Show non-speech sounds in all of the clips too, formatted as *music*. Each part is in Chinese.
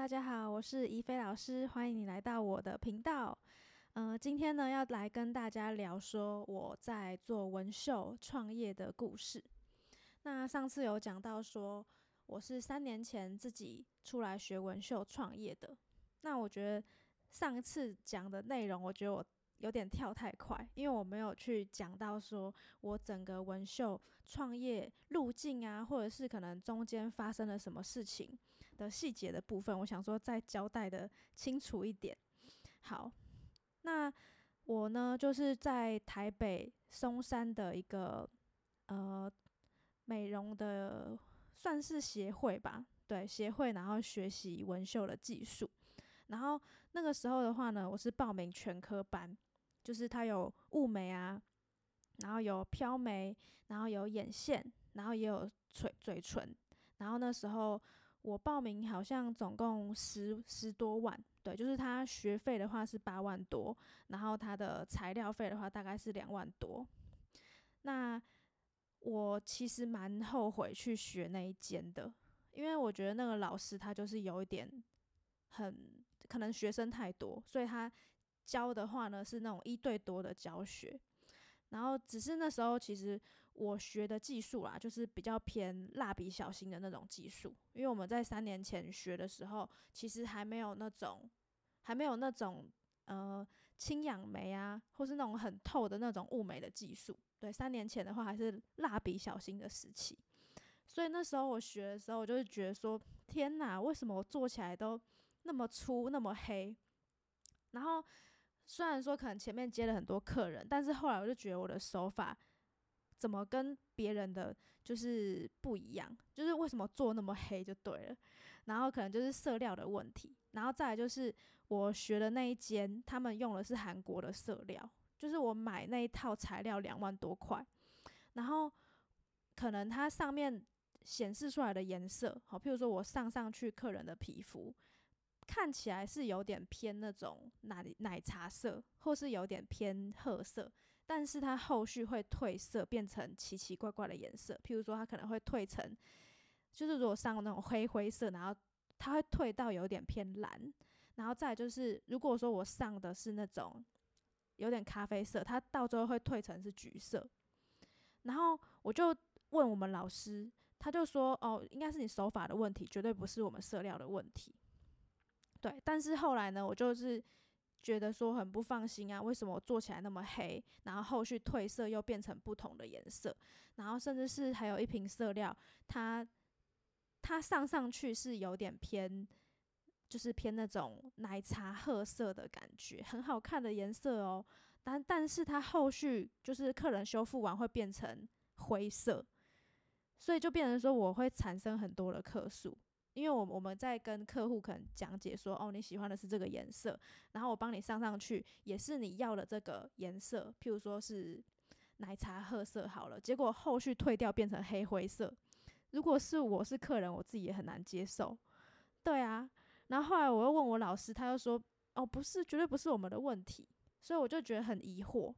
大家好，我是怡菲老师，欢迎你来到我的频道。嗯，今天呢要来跟大家聊说我在做纹绣创业的故事。那上次有讲到说我是三年前自己出来学纹绣创业的。那我觉得上一次讲的内容，我觉得我。有点跳太快，因为我没有去讲到说我整个纹绣创业路径啊，或者是可能中间发生了什么事情的细节的部分，我想说再交代的清楚一点。好，那我呢就是在台北松山的一个呃美容的算是协会吧，对协会，然后学习纹绣的技术，然后那个时候的话呢，我是报名全科班。就是它有雾眉啊，然后有飘眉，然后有眼线，然后也有嘴嘴唇。然后那时候我报名好像总共十十多万，对，就是他学费的话是八万多，然后他的材料费的话大概是两万多。那我其实蛮后悔去学那一间的，因为我觉得那个老师他就是有一点很可能学生太多，所以他。教的话呢是那种一对多的教学，然后只是那时候其实我学的技术啦，就是比较偏蜡笔小新的那种技术，因为我们在三年前学的时候，其实还没有那种还没有那种呃轻氧眉啊，或是那种很透的那种雾眉的技术。对，三年前的话还是蜡笔小新的时期，所以那时候我学的时候，我就是觉得说，天哪，为什么我做起来都那么粗那么黑？然后。虽然说可能前面接了很多客人，但是后来我就觉得我的手法怎么跟别人的就是不一样，就是为什么做那么黑就对了。然后可能就是色料的问题，然后再来就是我学的那一间，他们用的是韩国的色料，就是我买那一套材料两万多块，然后可能它上面显示出来的颜色，好，譬如说我上上去客人的皮肤。看起来是有点偏那种奶奶茶色，或是有点偏褐色，但是它后续会褪色，变成奇奇怪怪的颜色。譬如说，它可能会褪成，就是如果上那种灰灰色，然后它会褪到有点偏蓝，然后再就是，如果说我上的是那种有点咖啡色，它到最后会褪成是橘色。然后我就问我们老师，他就说：“哦，应该是你手法的问题，绝对不是我们色料的问题。”对，但是后来呢，我就是觉得说很不放心啊，为什么我做起来那么黑，然后后续褪色又变成不同的颜色，然后甚至是还有一瓶色料，它它上上去是有点偏，就是偏那种奶茶褐色的感觉，很好看的颜色哦，但但是它后续就是客人修复完会变成灰色，所以就变成说我会产生很多的客数。因为我我们在跟客户可能讲解说，哦，你喜欢的是这个颜色，然后我帮你上上去也是你要的这个颜色，譬如说是奶茶褐色好了，结果后续退掉变成黑灰色，如果是我是客人，我自己也很难接受。对啊，然后后来我又问我老师，他又说，哦，不是，绝对不是我们的问题，所以我就觉得很疑惑。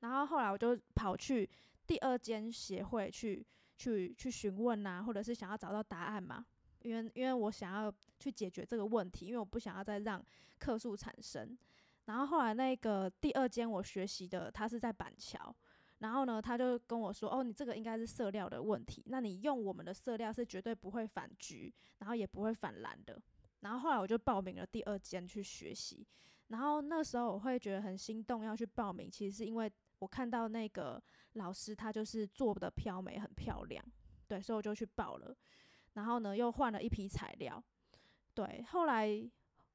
然后后来我就跑去第二间协会去去去询问啊，或者是想要找到答案嘛。因为因为我想要去解决这个问题，因为我不想要再让客诉产生。然后后来那个第二间我学习的，他是在板桥，然后呢，他就跟我说：“哦，你这个应该是色料的问题，那你用我们的色料是绝对不会反橘，然后也不会反蓝的。”然后后来我就报名了第二间去学习。然后那时候我会觉得很心动，要去报名，其实是因为我看到那个老师他就是做的漂眉很漂亮，对，所以我就去报了。然后呢，又换了一批材料，对。后来，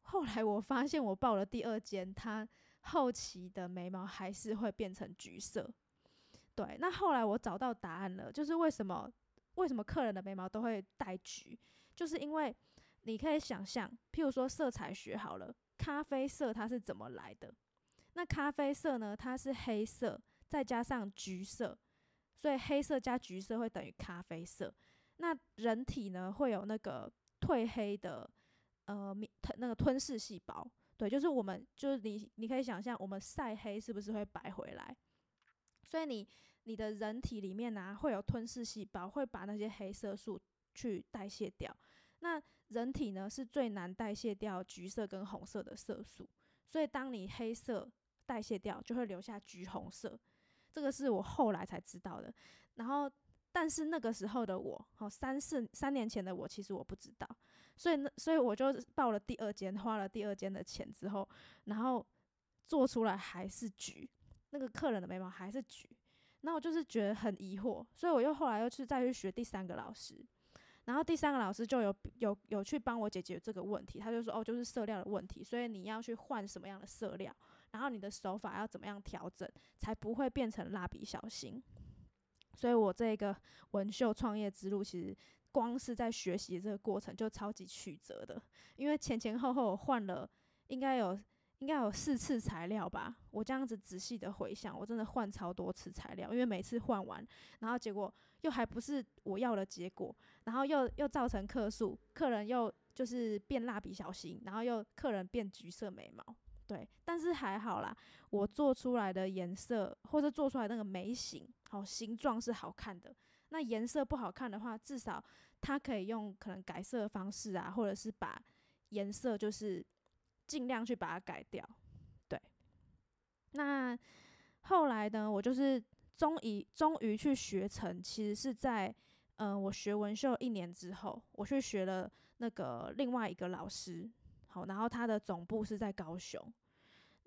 后来我发现我报了第二间，它后期的眉毛还是会变成橘色。对，那后来我找到答案了，就是为什么为什么客人的眉毛都会带橘，就是因为你可以想象，譬如说色彩学好了，咖啡色它是怎么来的？那咖啡色呢，它是黑色再加上橘色，所以黑色加橘色会等于咖啡色。那人体呢会有那个褪黑的呃吞那个吞噬细胞，对，就是我们就是你你可以想象我们晒黑是不是会白回来？所以你你的人体里面呢会有吞噬细胞，会把那些黑色素去代谢掉。那人体呢是最难代谢掉橘色跟红色的色素，所以当你黑色代谢掉，就会留下橘红色。这个是我后来才知道的。然后，但是那个时候的我，哦，三四三年前的我，其实我不知道。所以那所以我就报了第二间，花了第二间的钱之后，然后做出来还是橘，那个客人的眉毛还是橘。那我就是觉得很疑惑，所以我又后来又去再去学第三个老师。然后第三个老师就有有有去帮我解决这个问题，他就说哦，就是色料的问题，所以你要去换什么样的色料，然后你的手法要怎么样调整，才不会变成蜡笔小新。所以我这个纹绣创业之路，其实光是在学习这个过程就超级曲折的，因为前前后后换了应该有应该有四次材料吧。我这样子仔细的回想，我真的换超多次材料，因为每次换完，然后结果又还不是我要的结果。然后又又造成客诉，客人又就是变蜡笔小新，然后又客人变橘色眉毛，对，但是还好啦，我做出来的颜色或者做出来那个眉形，好形状是好看的。那颜色不好看的话，至少它可以用可能改色的方式啊，或者是把颜色就是尽量去把它改掉，对。那后来呢，我就是终于终于去学成，其实是在。嗯，我学纹绣一年之后，我去学了那个另外一个老师，好，然后他的总部是在高雄，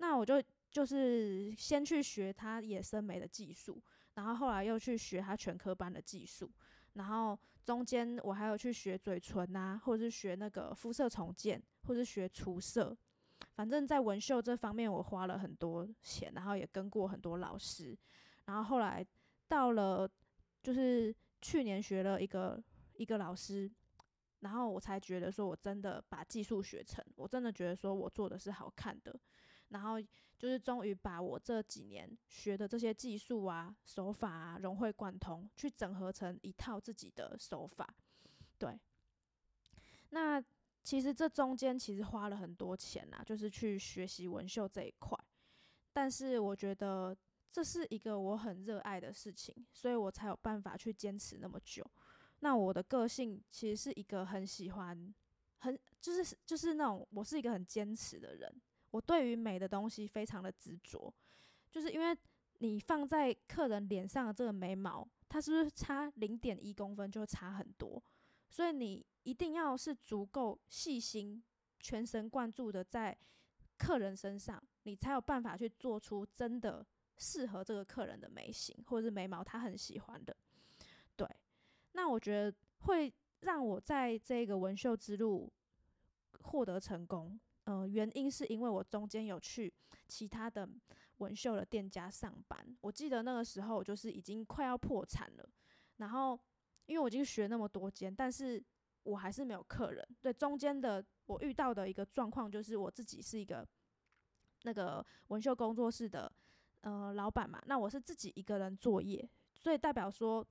那我就就是先去学他野生眉的技术，然后后来又去学他全科班的技术，然后中间我还有去学嘴唇啊，或者是学那个肤色重建，或者是学除色，反正在纹绣这方面我花了很多钱，然后也跟过很多老师，然后后来到了就是。去年学了一个一个老师，然后我才觉得说，我真的把技术学成，我真的觉得说我做的是好看的，然后就是终于把我这几年学的这些技术啊、手法啊融会贯通，去整合成一套自己的手法。对，那其实这中间其实花了很多钱呐，就是去学习纹绣这一块，但是我觉得。这是一个我很热爱的事情，所以我才有办法去坚持那么久。那我的个性其实是一个很喜欢，很就是就是那种我是一个很坚持的人。我对于美的东西非常的执着，就是因为你放在客人脸上的这个眉毛，它是不是差零点一公分就差很多？所以你一定要是足够细心、全神贯注的在客人身上，你才有办法去做出真的。适合这个客人的眉形或者是眉毛，他很喜欢的。对，那我觉得会让我在这个纹绣之路获得成功，呃，原因是因为我中间有去其他的纹绣的店家上班。我记得那个时候就是已经快要破产了，然后因为我已经学那么多间，但是我还是没有客人。对，中间的我遇到的一个状况就是我自己是一个那个纹绣工作室的。呃，老板嘛，那我是自己一个人作业，所以代表说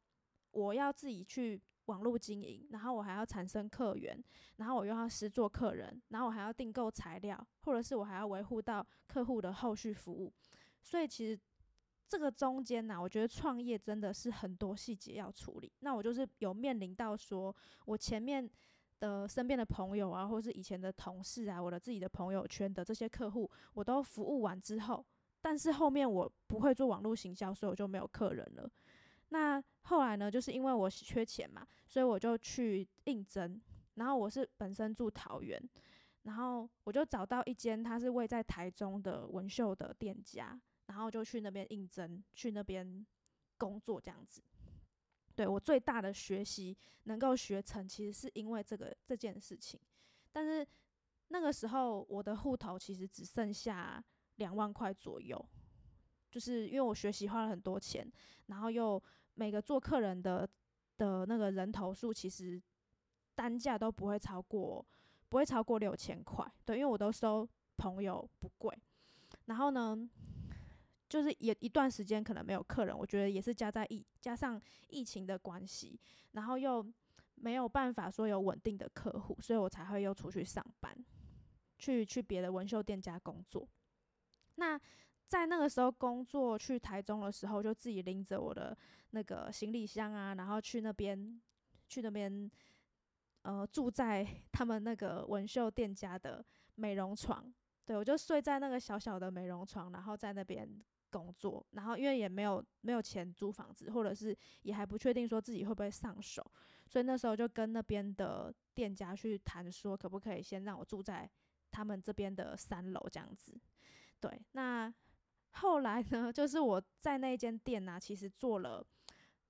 我要自己去网络经营，然后我还要产生客源，然后我又要实做客人，然后我还要订购材料，或者是我还要维护到客户的后续服务，所以其实这个中间呢，我觉得创业真的是很多细节要处理。那我就是有面临到说我前面的身边的朋友啊，或是以前的同事啊，我的自己的朋友圈的这些客户，我都服务完之后。但是后面我不会做网络行销，所以我就没有客人了。那后来呢，就是因为我缺钱嘛，所以我就去应征。然后我是本身住桃园，然后我就找到一间他是位在台中的纹绣的店家，然后就去那边应征，去那边工作这样子。对我最大的学习能够学成，其实是因为这个这件事情。但是那个时候我的户头其实只剩下。两万块左右，就是因为我学习花了很多钱，然后又每个做客人的的那个人头数，其实单价都不会超过，不会超过六千块。对，因为我都收朋友不贵。然后呢，就是也一段时间可能没有客人，我觉得也是加在疫加上疫情的关系，然后又没有办法说有稳定的客户，所以我才会又出去上班，去去别的纹绣店家工作。那在那个时候工作去台中的时候，就自己拎着我的那个行李箱啊，然后去那边去那边呃住在 *laughs* 他们那个纹绣店家的美容床，对我就睡在那个小小的美容床，然后在那边工作，然后因为也没有没有钱租房子，或者是也还不确定说自己会不会上手，所以那时候就跟那边的店家去谈说，可不可以先让我住在他们这边的三楼这样子。对，那后来呢，就是我在那间店呢，其实做了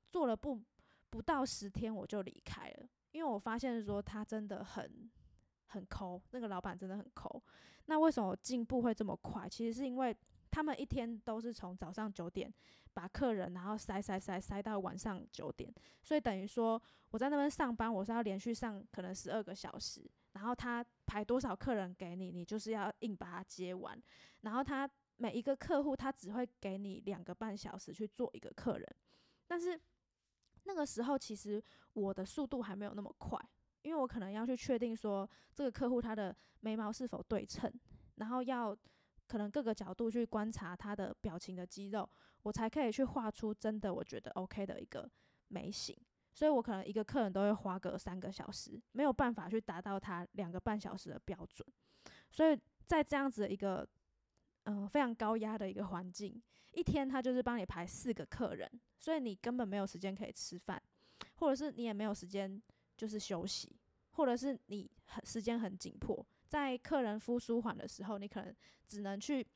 做了不不到十天我就离开了，因为我发现说他真的很很抠，那个老板真的很抠。那为什么进步会这么快？其实是因为。他们一天都是从早上九点把客人，然后塞塞塞塞到晚上九点，所以等于说我在那边上班，我是要连续上可能十二个小时，然后他排多少客人给你，你就是要硬把它接完，然后他每一个客户他只会给你两个半小时去做一个客人，但是那个时候其实我的速度还没有那么快，因为我可能要去确定说这个客户他的眉毛是否对称，然后要。可能各个角度去观察他的表情的肌肉，我才可以去画出真的我觉得 OK 的一个眉形。所以我可能一个客人都会花个三个小时，没有办法去达到他两个半小时的标准。所以在这样子的一个嗯非常高压的一个环境，一天他就是帮你排四个客人，所以你根本没有时间可以吃饭，或者是你也没有时间就是休息，或者是你很时间很紧迫。在客人敷舒缓的时候，你可能只能去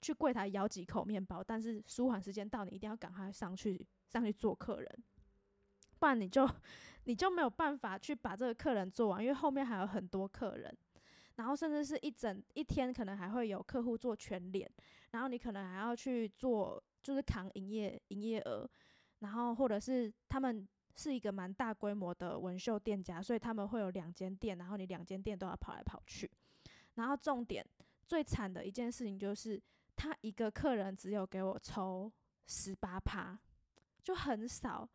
去柜台咬几口面包，但是舒缓时间到，你一定要赶快上去上去做客人，不然你就 *laughs* 你就没有办法去把这个客人做完，因为后面还有很多客人，然后甚至是一整一天可能还会有客户做全脸，然后你可能还要去做就是扛营业营业额，然后或者是他们。是一个蛮大规模的纹绣店家，所以他们会有两间店，然后你两间店都要跑来跑去。然后重点最惨的一件事情就是，他一个客人只有给我抽十八趴，就很少。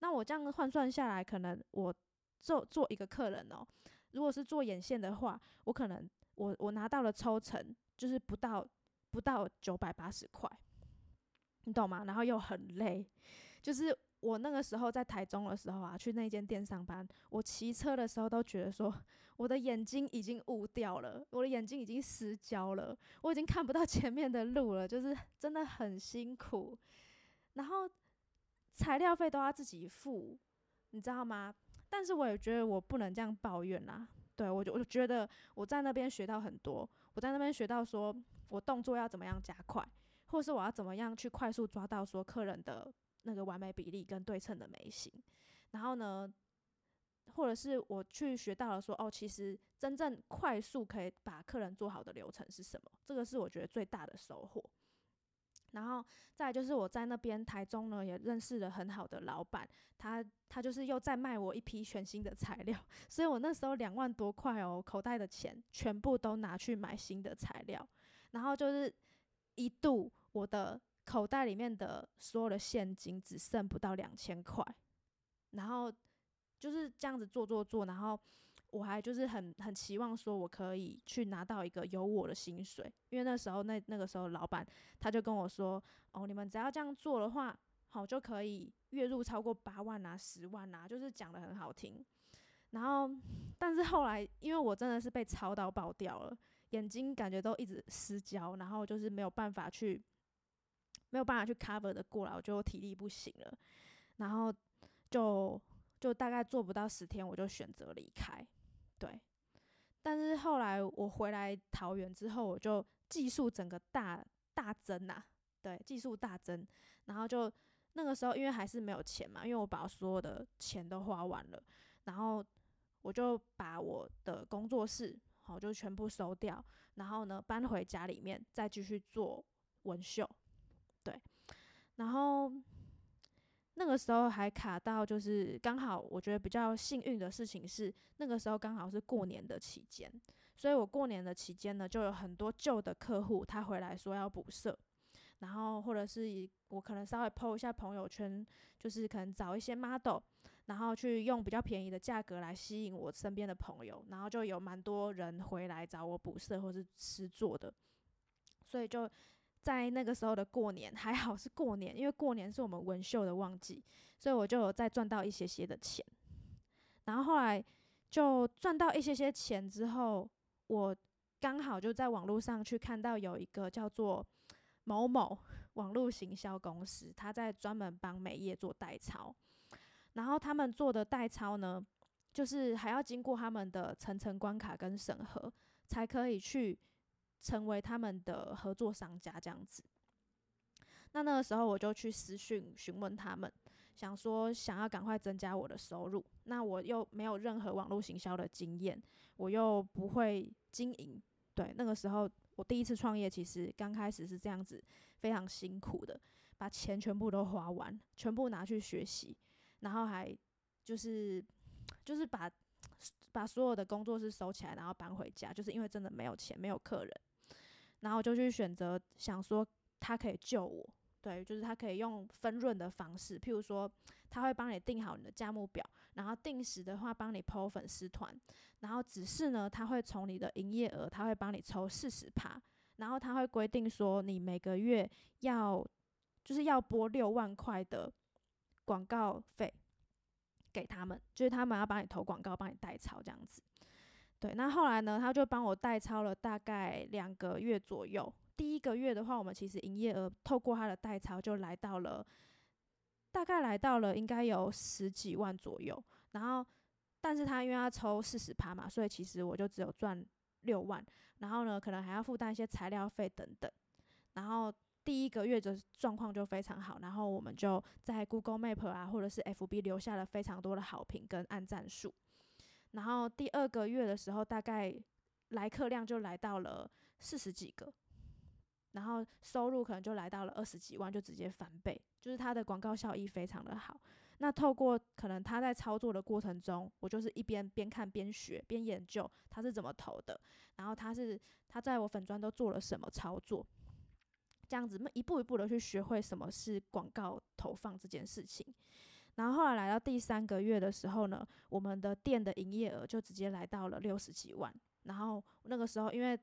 那我这样换算下来，可能我做做一个客人哦，如果是做眼线的话，我可能我我拿到了抽成就是不到不到九百八十块，你懂吗？然后又很累，就是。我那个时候在台中的时候啊，去那间店上班，我骑车的时候都觉得说，我的眼睛已经雾掉了，我的眼睛已经失焦了，我已经看不到 *laughs* 前面的路了，就是真的很辛苦。然后材料费都要自己付，你知道吗？但是我也觉得我不能这样抱怨啦。对我就我就觉得我在那边学到很多，我在那边学到说我动作要怎么样加快，或是我要怎么样去快速抓到说客人的。那个完美比例跟对称的眉形，然后呢，或者是我去学到了说，哦，其实真正快速可以把客人做好的流程是什么？这个是我觉得最大的收获。然后再就是我在那边台中呢，也认识了很好的老板，他他就是又在卖我一批全新的材料，*laughs* 所以我那时候两万多块哦，口袋的钱全部都拿去买新的材料，然后就是一度我的。口袋里面的所有的现金只剩不到两千块，然后就是这样子做做做，然后我还就是很很期望说我可以去拿到一个有我的薪水，因为那时候那那个时候老板他就跟我说，哦，你们只要这样做的话，好就可以月入超过八万啊、十万啊，就是讲的很好听。然后但是后来因为我真的是被操到爆掉了，眼睛感觉都一直失焦，然后就是没有办法去。没有办法去 cover 的过来，我就体力不行了，然后就就大概做不到十天，我就选择离开。对，但是后来我回来桃园之后，我就技术整个大大增呐，对，技术大增，然后就那个时候因为还是没有钱嘛，因为我把所有的钱都花完了，然后我就把我的工作室好就全部收掉，然后呢搬回家里面再继续做纹绣。对，然后那个时候还卡到，就是刚好我觉得比较幸运的事情是，那个时候刚好是过年的期间，所以我过年的期间呢，就有很多旧的客户他回来说要补色，然后或者是我可能稍微 PO 一下朋友圈，就是可能找一些 model，然后去用比较便宜的价格来吸引我身边的朋友，然后就有蛮多人回来找我补色或是吃做的，所以就。在那个时候的过年还好是过年，因为过年是我们纹绣的旺季，所以我就有再赚到一些些的钱。然后后来就赚到一些些钱之后，我刚好就在网络上去看到有一个叫做某某网络行销公司，他在专门帮美业做代操，然后他们做的代操呢，就是还要经过他们的层层关卡跟审核，才可以去成为他们的合作商家这样子。那那个时候我就去私讯询问他们。想说想要赶快增加我的收入，那我又没有任何网络行销的经验，我又不会经营。对，那个时候我第一次创业，其实刚开始是这样子，非常辛苦的，把钱全部都花完，全部拿去学习，然后还就是就是把把所有的工作室收起来，然后搬回家，就是因为真的没有钱，没有客人，然后就去选择想说他可以救我。对，就是他可以用分润的方式，譬如说，他会帮你定好你的价目表，然后定时的话帮你抛粉丝团，然后只是呢，他会从你的营业额，他会帮你抽四十趴，然后他会规定说，你每个月要就是要拨六万块的广告费给他们，就是他们要帮你投广告，帮你代操这样子。对，那后来呢，他就帮我代操了大概两个月左右。第一个月的话，我们其实营业额透过他的代操就来到了，大概来到了应该有十几万左右。然后，但是他因为要抽四十趴嘛，所以其实我就只有赚六万。然后呢，可能还要负担一些材料费等等。然后第一个月的状况就非常好，然后我们就在 Google Map 啊，或者是 FB 留下了非常多的好评跟按赞数。然后第二个月的时候，大概来客量就来到了四十几个。然后收入可能就来到了二十几万，就直接翻倍，就是他的广告效益非常的好。那透过可能他在操作的过程中，我就是一边边看边学边研究他是怎么投的，然后他是他在我粉砖都做了什么操作，这样子一步一步的去学会什么是广告投放这件事情。然后后来来到第三个月的时候呢，我们的店的营业额就直接来到了六十几万。然后那个时候因为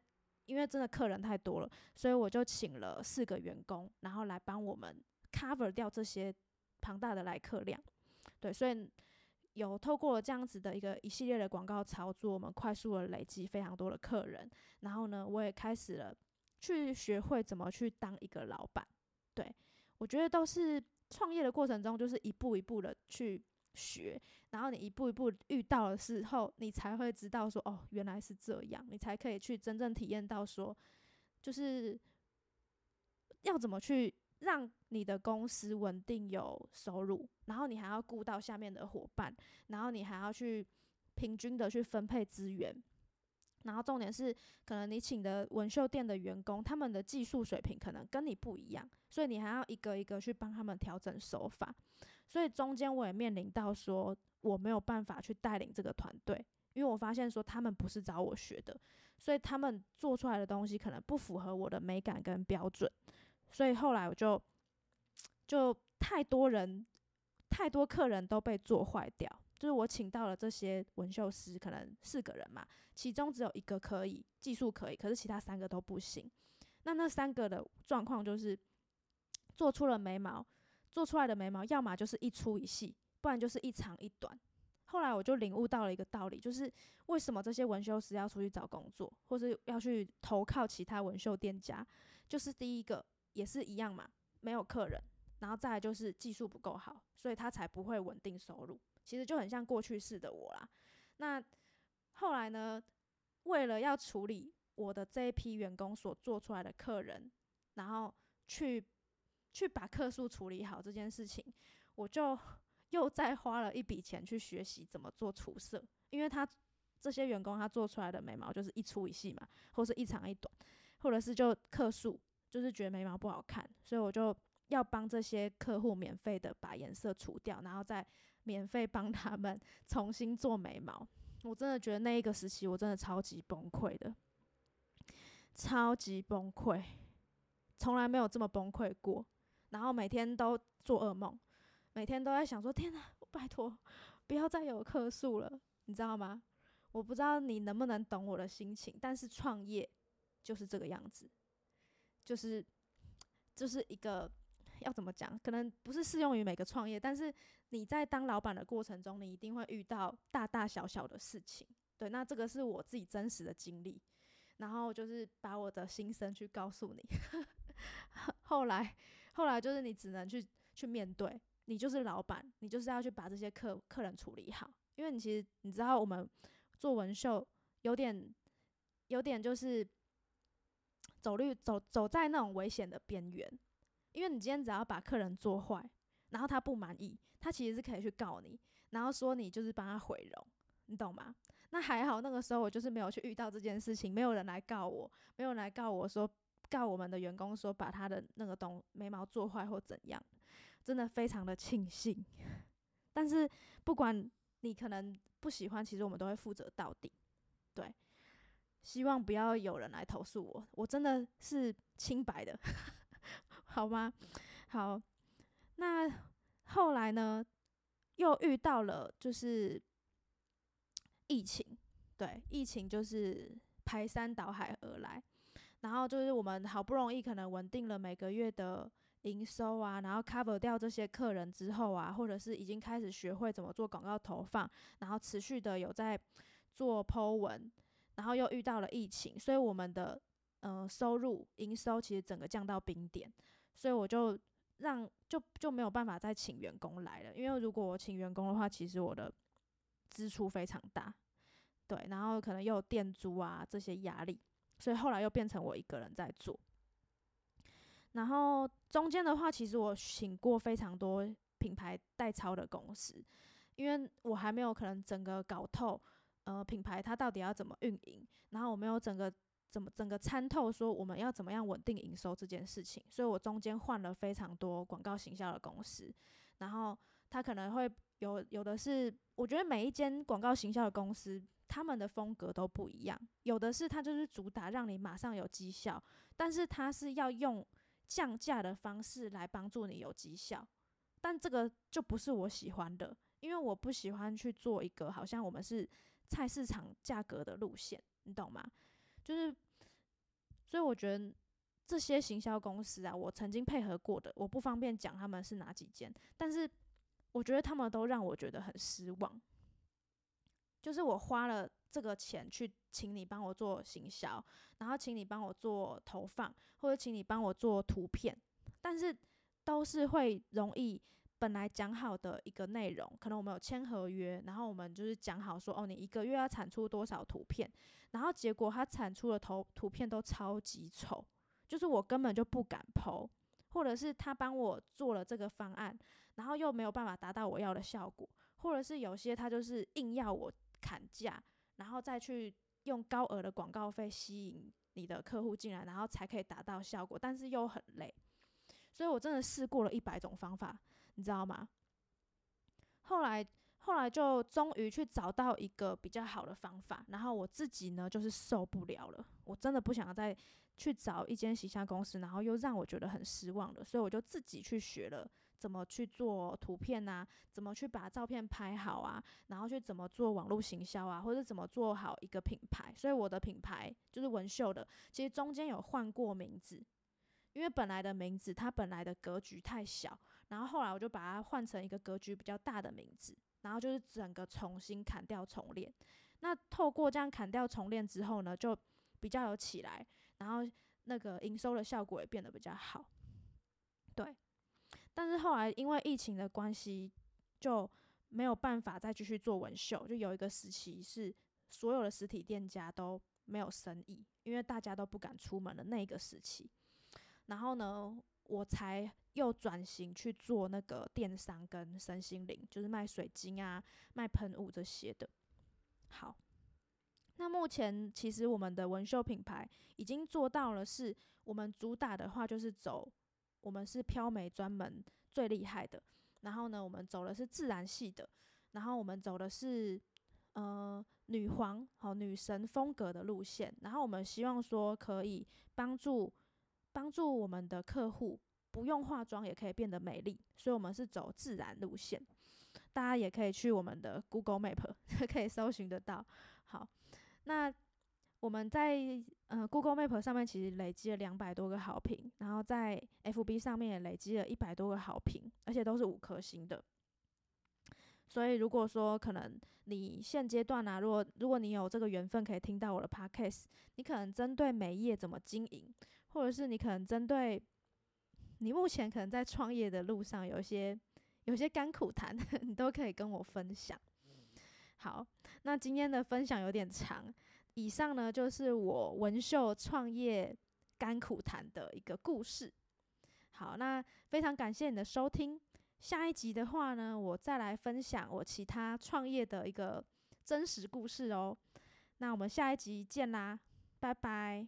因为真的客人太多了，所以我就请了四个员工，然后来帮我们 cover 掉这些庞大的来客量。对，所以有透过这样子的一个一系列的广告操作，我们快速的累积非常多的客人。然后呢，我也开始了去学会怎么去当一个老板。对我觉得都是创业的过程中，就是一步一步的去。学，然后你一步一步遇到的时候，你才会知道说，哦，原来是这样，你才可以去真正体验到说，就是要怎么去让你的公司稳定有收入，然后你还要顾到下面的伙伴，然后你还要去平均的去分配资源，然后重点是，可能你请的纹绣店的员工，他们的技术水平可能跟你不一样，所以你还要一个一个去帮他们调整手法。所以中间我也面临到说我没有办法去带领这个团队，因为我发现说他们不是找我学的，所以他们做出来的东西可能不符合我的美感跟标准，所以后来我就就太多人太多客人都被做坏掉，就是我请到了这些纹绣师，可能四个人嘛，其中只有一个可以技术可以，可是其他三个都不行。那那三个的状况就是做出了眉毛。做出来的眉毛，要么就是一粗一细，不然就是一长一短。后来我就领悟到了一个道理，就是为什么这些纹绣师要出去找工作，或是要去投靠其他纹绣店家，就是第一个也是一样嘛，没有客人，然后再来就是技术不够好，所以他才不会稳定收入。其实就很像过去式的我啦。那后来呢，为了要处理我的这一批员工所做出来的客人，然后去。去把客数处理好这件事情，我就 *laughs* 又再花了一笔钱去学习怎么做除色，因为他这些员工他做出来的眉毛就是一粗一细嘛，或是一长一短，或者是就客数就是觉得眉毛不好看，所以我就要帮这些客户免费的把颜色除掉，然后再免费帮他们重新做眉毛。我真的觉得那一个时期我真的超级崩溃的，超级崩溃，从来没有这么崩溃过。然后每天都做噩梦，每天都在想说：天哪，拜托，不要再有客诉了，你知道吗？我不知道你能不能懂我的心情，但是创业就是这个样子，就是就是一个要怎么讲，可能不是适用于每个创业，但是你在当老板的过程中，你一定会遇到大大小小的事情。对，那这个是我自己真实的经历，然后就是把我的心声去告诉你。*laughs* 后来，后来就是你只能去去面对，你就是老板，你就是要去把这些客客人处理好，因为你其实你知道我们做纹绣有点有点就是走绿走走在那种危险的边缘，因为你今天只要把客人做坏，然后他不满意，他其实是可以去告你，然后说你就是帮他毁容，你懂吗？那还好，那个时候我就是没有去遇到这件事情，没有人来告我，没有人来告我说告我们的员工说把他的那个东眉毛做坏或怎样，真的非常的庆幸。但是不管你可能不喜欢，其实我们都会负责到底。对，希望不要有人来投诉我，我真的是清白的，*laughs* 好吗？好，那后来呢，又遇到了就是。疫情，对，疫情就是排山倒海而来，然后就是我们好不容易可能稳定了每个月的营收啊，然后 cover 掉这些客人之后啊，或者是已经开始学会怎么做广告投放，然后持续的有在做 Po 文，然后又遇到了疫情，所以我们的呃收入营收其实整个降到冰点，所以我就让就就没有办法再请员工来了，因为如果我请员工的话，其实我的支出非常大，对，然后可能又有店租啊这些压力，所以后来又变成我一个人在做。然后中间的话，其实我请过非常多品牌代操的公司，因为我还没有可能整个搞透，呃，品牌它到底要怎么运营，然后我没有整个怎么整个参透说我们要怎么样稳定营收这件事情，所以我中间换了非常多广告行销的公司，然后他可能会。有有的是，我觉得每一间广告行销的公司，他们的风格都不一样。有的是他就是主打让你马上有绩效，但是他是要用降价的方式来帮助你有绩效。但这个就不是我喜欢的，因为我不喜欢去做一个好像我们是菜市场价格的路线，你懂吗？就是，所以我觉得这些行销公司啊，我曾经配合过的，我不方便讲他们是哪几间，但是。我觉得他们都让我觉得很失望，就是我花了这个钱去请你帮我做行销，然后请你帮我做投放，或者请你帮我做图片，但是都是会容易本来讲好的一个内容，可能我们有签合约，然后我们就是讲好说，哦，你一个月要产出多少图片，然后结果他产出的图图片都超级丑，就是我根本就不敢剖，或者是他帮我做了这个方案。然后又没有办法达到我要的效果，或者是有些他就是硬要我砍价，然后再去用高额的广告费吸引你的客户进来，然后才可以达到效果，但是又很累，所以我真的试过了一百种方法，你知道吗？后来后来就终于去找到一个比较好的方法，然后我自己呢就是受不了了，我真的不想再去找一间洗下公司，然后又让我觉得很失望的，所以我就自己去学了。怎么去做图片啊？怎么去把照片拍好啊？然后去怎么做网络行销啊？或者怎么做好一个品牌？所以我的品牌就是纹绣的，其实中间有换过名字，因为本来的名字它本来的格局太小，然后后来我就把它换成一个格局比较大的名字，然后就是整个重新砍掉重练。那透过这样砍掉重练之后呢，就比较有起来，然后那个营收的效果也变得比较好，对。但是后来因为疫情的关系，就没有办法再继续做纹绣。就有一个时期是所有的实体店家都没有生意，因为大家都不敢出门的那个时期。然后呢，我才又转型去做那个电商跟身心灵，就是卖水晶啊、卖喷雾这些的。好，那目前其实我们的纹绣品牌已经做到了，是我们主打的话就是走。我们是飘眉专门最厉害的，然后呢，我们走的是自然系的，然后我们走的是呃女皇和女神风格的路线，然后我们希望说可以帮助帮助我们的客户不用化妆也可以变得美丽，所以我们是走自然路线，大家也可以去我们的 Google Map *laughs* 可以搜寻得到。好，那。我们在呃 Google Map 上面其实累积了两百多个好评，然后在 FB 上面也累积了一百多个好评，而且都是五颗星的。所以如果说可能你现阶段啊，如果如果你有这个缘分可以听到我的 podcast，你可能针对美业怎么经营，或者是你可能针对你目前可能在创业的路上有一些有些甘苦谈，*laughs* 你都可以跟我分享。好，那今天的分享有点长，以上呢就是我文秀创业甘苦谈的一个故事。好，那非常感谢你的收听。下一集的话呢，我再来分享我其他创业的一个真实故事哦。那我们下一集见啦，拜拜。